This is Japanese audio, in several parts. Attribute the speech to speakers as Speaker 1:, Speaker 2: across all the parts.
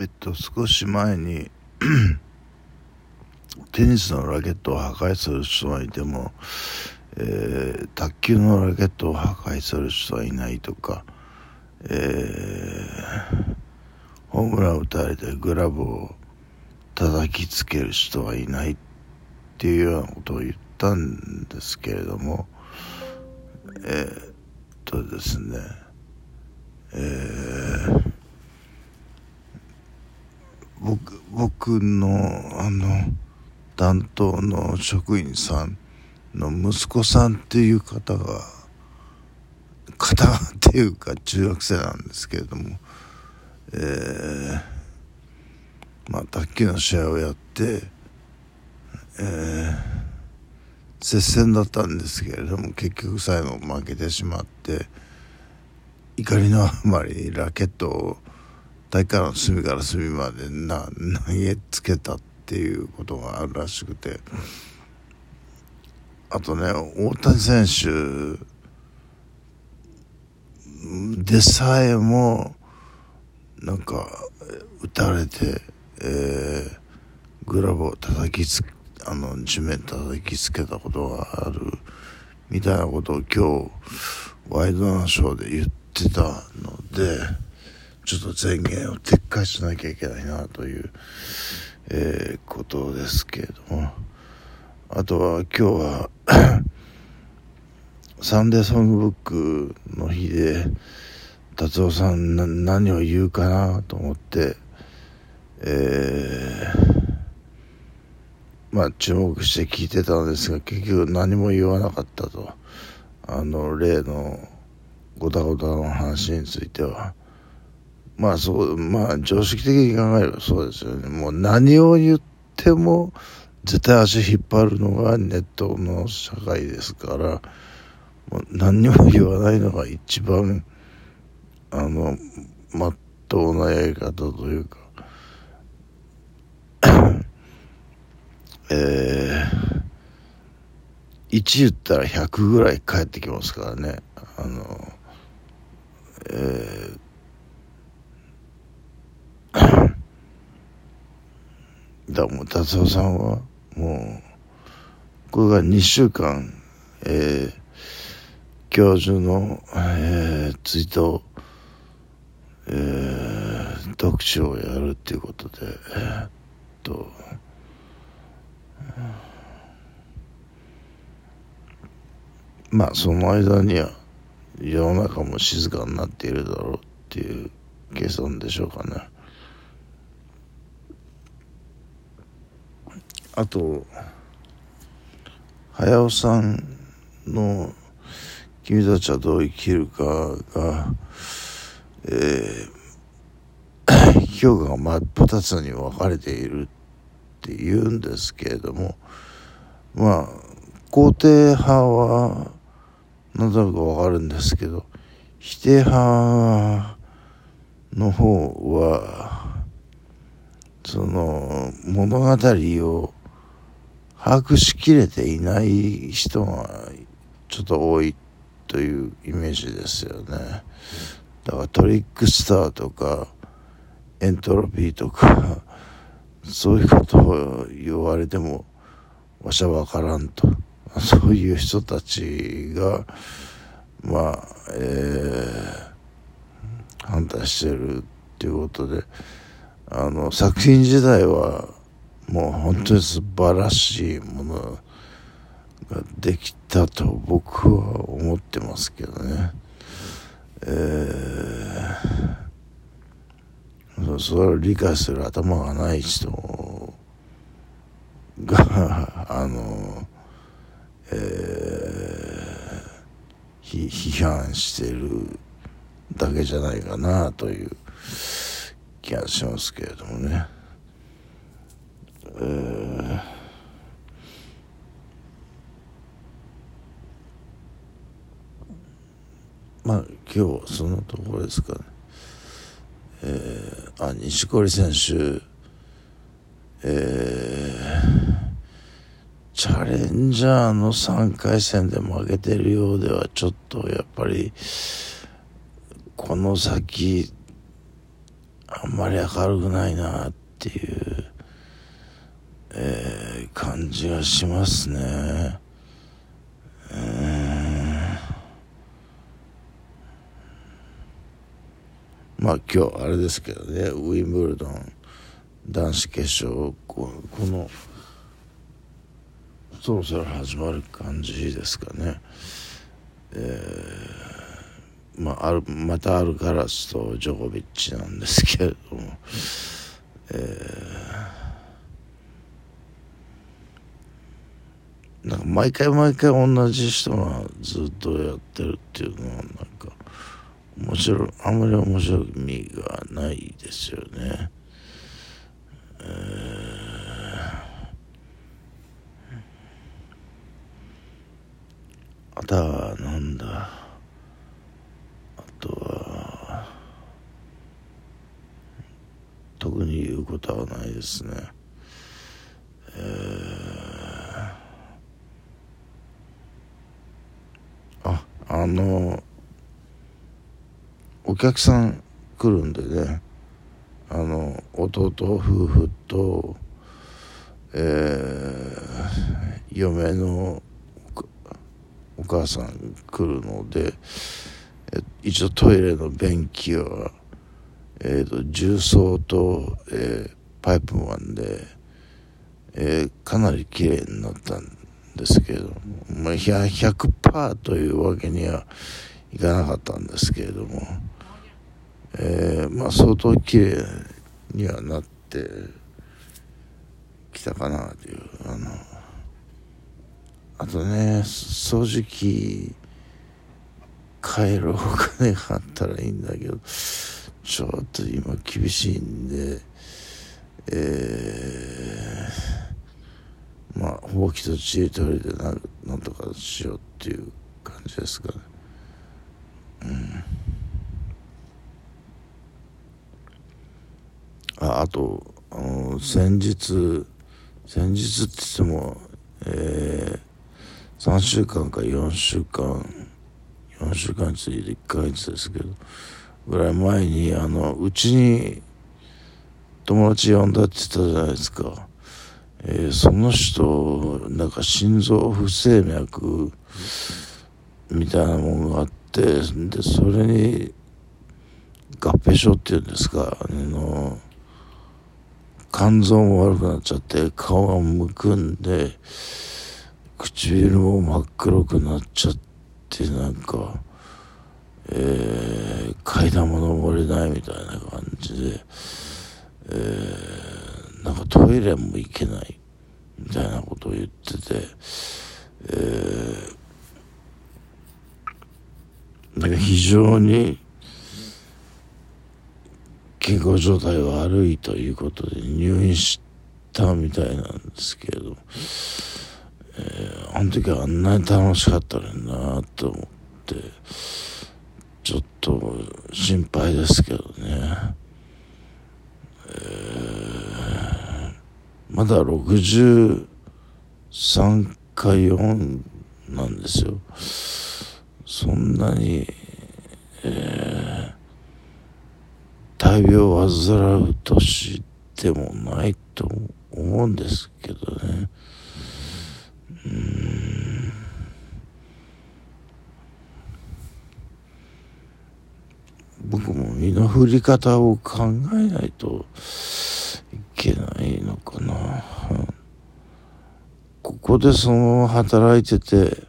Speaker 1: えっと少し前に テニスのラケットを破壊する人がいても、えー、卓球のラケットを破壊する人はいないとか、えー、ホームラン打たれてグラブを叩きつける人はいないっていうようなことを言ったんですけれどもえー、っとですねえー、僕僕のあの担当の職員さんの息子さんっていう方が方っていうか中学生なんですけれどもえー、まあ卓球の試合をやってえー、接戦だったんですけれども結局最後負けてしまって怒りのあまりラケットを体育館の隅から隅までな投げつけたっていうことがあるらしくて。あとね大谷選手でさえもなんか打たれて、えー、グラブを叩きつあの地面叩きつけたことがあるみたいなことを今日ワイドナショーで言ってたのでちょっと前言を撤回しなきゃいけないなという、えー、ことですけれども。あとは今日は サンデーソングブックの日で達夫さん何を言うかなと思ってえー、まあ注目して聞いてたんですが結局何も言わなかったと。あの例のごたごたの話については。まあそうまあ常識的に考えればそうですよね。もう何を言っても絶対足引っ張るのがネットの社会ですからもう何にも言わないのが一番あのまっとうなやり方というか えー、1言ったら100ぐらい返ってきますからね。あのえー、だもう達夫さんはもうこれが2週間えー、教授の、えー、ツイートえー、読書をやるっていうことでえー、っとまあその間には世の中も静かになっているだろうっていう計算でしょうかね。あと早尾さんの「君たちはどう生きるか」がえー、評価が真っ二つに分かれているって言うんですけれどもまあ肯定派はなんとなく分かるんですけど否定派の方はその物語を把握しきれていない人がちょっと多いというイメージですよね。だからトリックスターとかエントロピーとかそういうことを言われてもわしは分からんと そういう人たちがまあえー、反対してるっていうことであの作品自体はもう本当に素晴らしいものができたと僕は思ってますけどね。えー、それを理解する頭がない人があの、えー、批判してるだけじゃないかなという気がしますけれどもね。ーまあ今日はそのところですかね。えー、あ錦織選手、えー、チャレンジャーの3回戦で負けてるようではちょっとやっぱりこの先あんまり明るくないなっていう、感じがしますね。まあ今日あれですけどねウィンブルドン男子決勝このそろそろ始まる感じですかね。えー、まあ、あるまたアルカラスとジョコビッチなんですけれども、えー、なんか毎回毎回同じ人がずっとやってるっていうのはなんか面白いあんまり面白い意味がないですよね。えー、あとはなんだ？あとは特に言うことはないですね。えー、ああのお客さん来るんでね。あの弟夫婦と、えー、嫁のお母さん来るので一応トイレの便器は、えーと、重曹と、えー、パイプマンで、えー、かなり綺麗になったんでですけれども、まあ、100%というわけにはいかなかったんですけれども。えー、まあ相当綺麗にはなってきたかなというあのあとね掃除機買えるお金があったらいいんだけどちょっと今厳しいんでえー、ほうきとちりとりでなんなんとかしようっていう感じですかね。うん。ああとあの先日先日って言っても、えー、3週間か4週間4週間について1ヶ月ですけどぐらい前にあのうちに友達呼んだって言ったじゃないですか、えー、その人なんか心臓不整脈みたいなものがあってでそれに合併症っていうんですかあの肝臓も悪くなっちゃって顔がむくんで唇も真っ黒くなっちゃってなんか、えー、階段も登れないみたいな感じで、えー、なんかトイレも行けないみたいなことを言ってて、えー、なんか非常に健康状態が悪いということで入院したみたいなんですけども、えー、あの時はあんなに楽しかったのになと思ってちょっと心配ですけどね、えー、まだ63か4なんですよそんなにえー大病を患う年でもないと思うんですけどね。うん僕も身の振り方を考えないとけないのかな。ここでそのまま働いてて、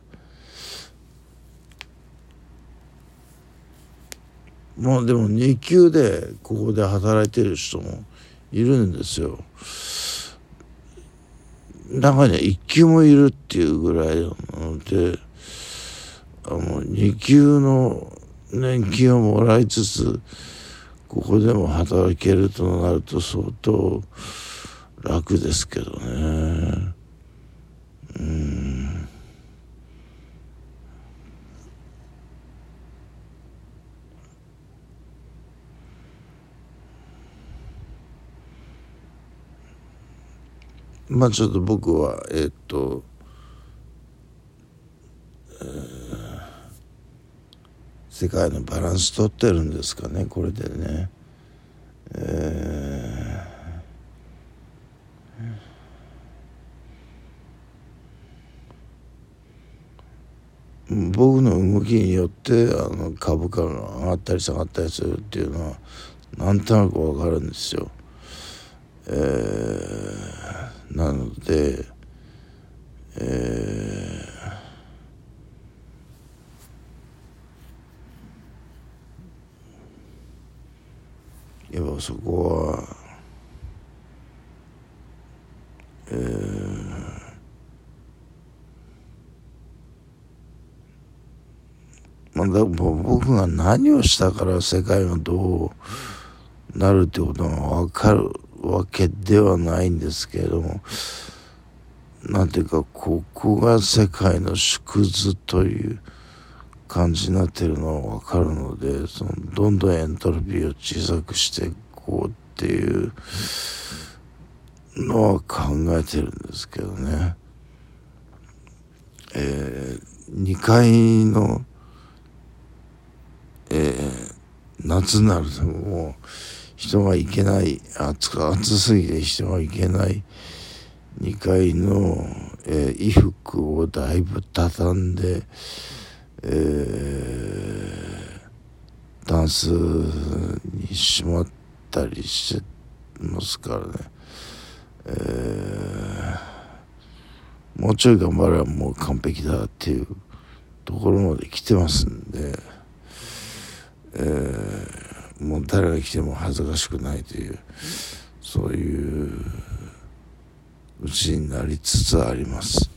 Speaker 1: まあでも2級でここで働いてる人もいるんですよ。中には1級もいるっていうぐらいなので、あの2級の年金をもらいつつ、ここでも働けるとなると相当楽ですけどね。うんまあちょっと僕はえっ、と、世界のバランス取ってるんですかねこれでね。えー僕の動きによってあの株価が上がったり下がったりするっていうのはなんとなく分かるんですよ。えー、なので、えーやっぱそこは、えーまあ、だ僕が何をしたから世界がどうなるってことが分かるわけではないんですけれどもなんていうかここが世界の縮図という感じになってるのは分かるのでそのどんどんエントロピーを小さくしていこうっていうのは考えてるんですけどね。えー、2階のえー、夏になるともう人が行けない暑暑すぎて人が行けない2階の、えー、衣服をだいぶ畳んで、えー、ダンスにしまったりしてますからね、えー、もうちょい頑張ればもう完璧だっていうところまで来てますんで。えー、もう誰が来ても恥ずかしくないというそういううちになりつつあります。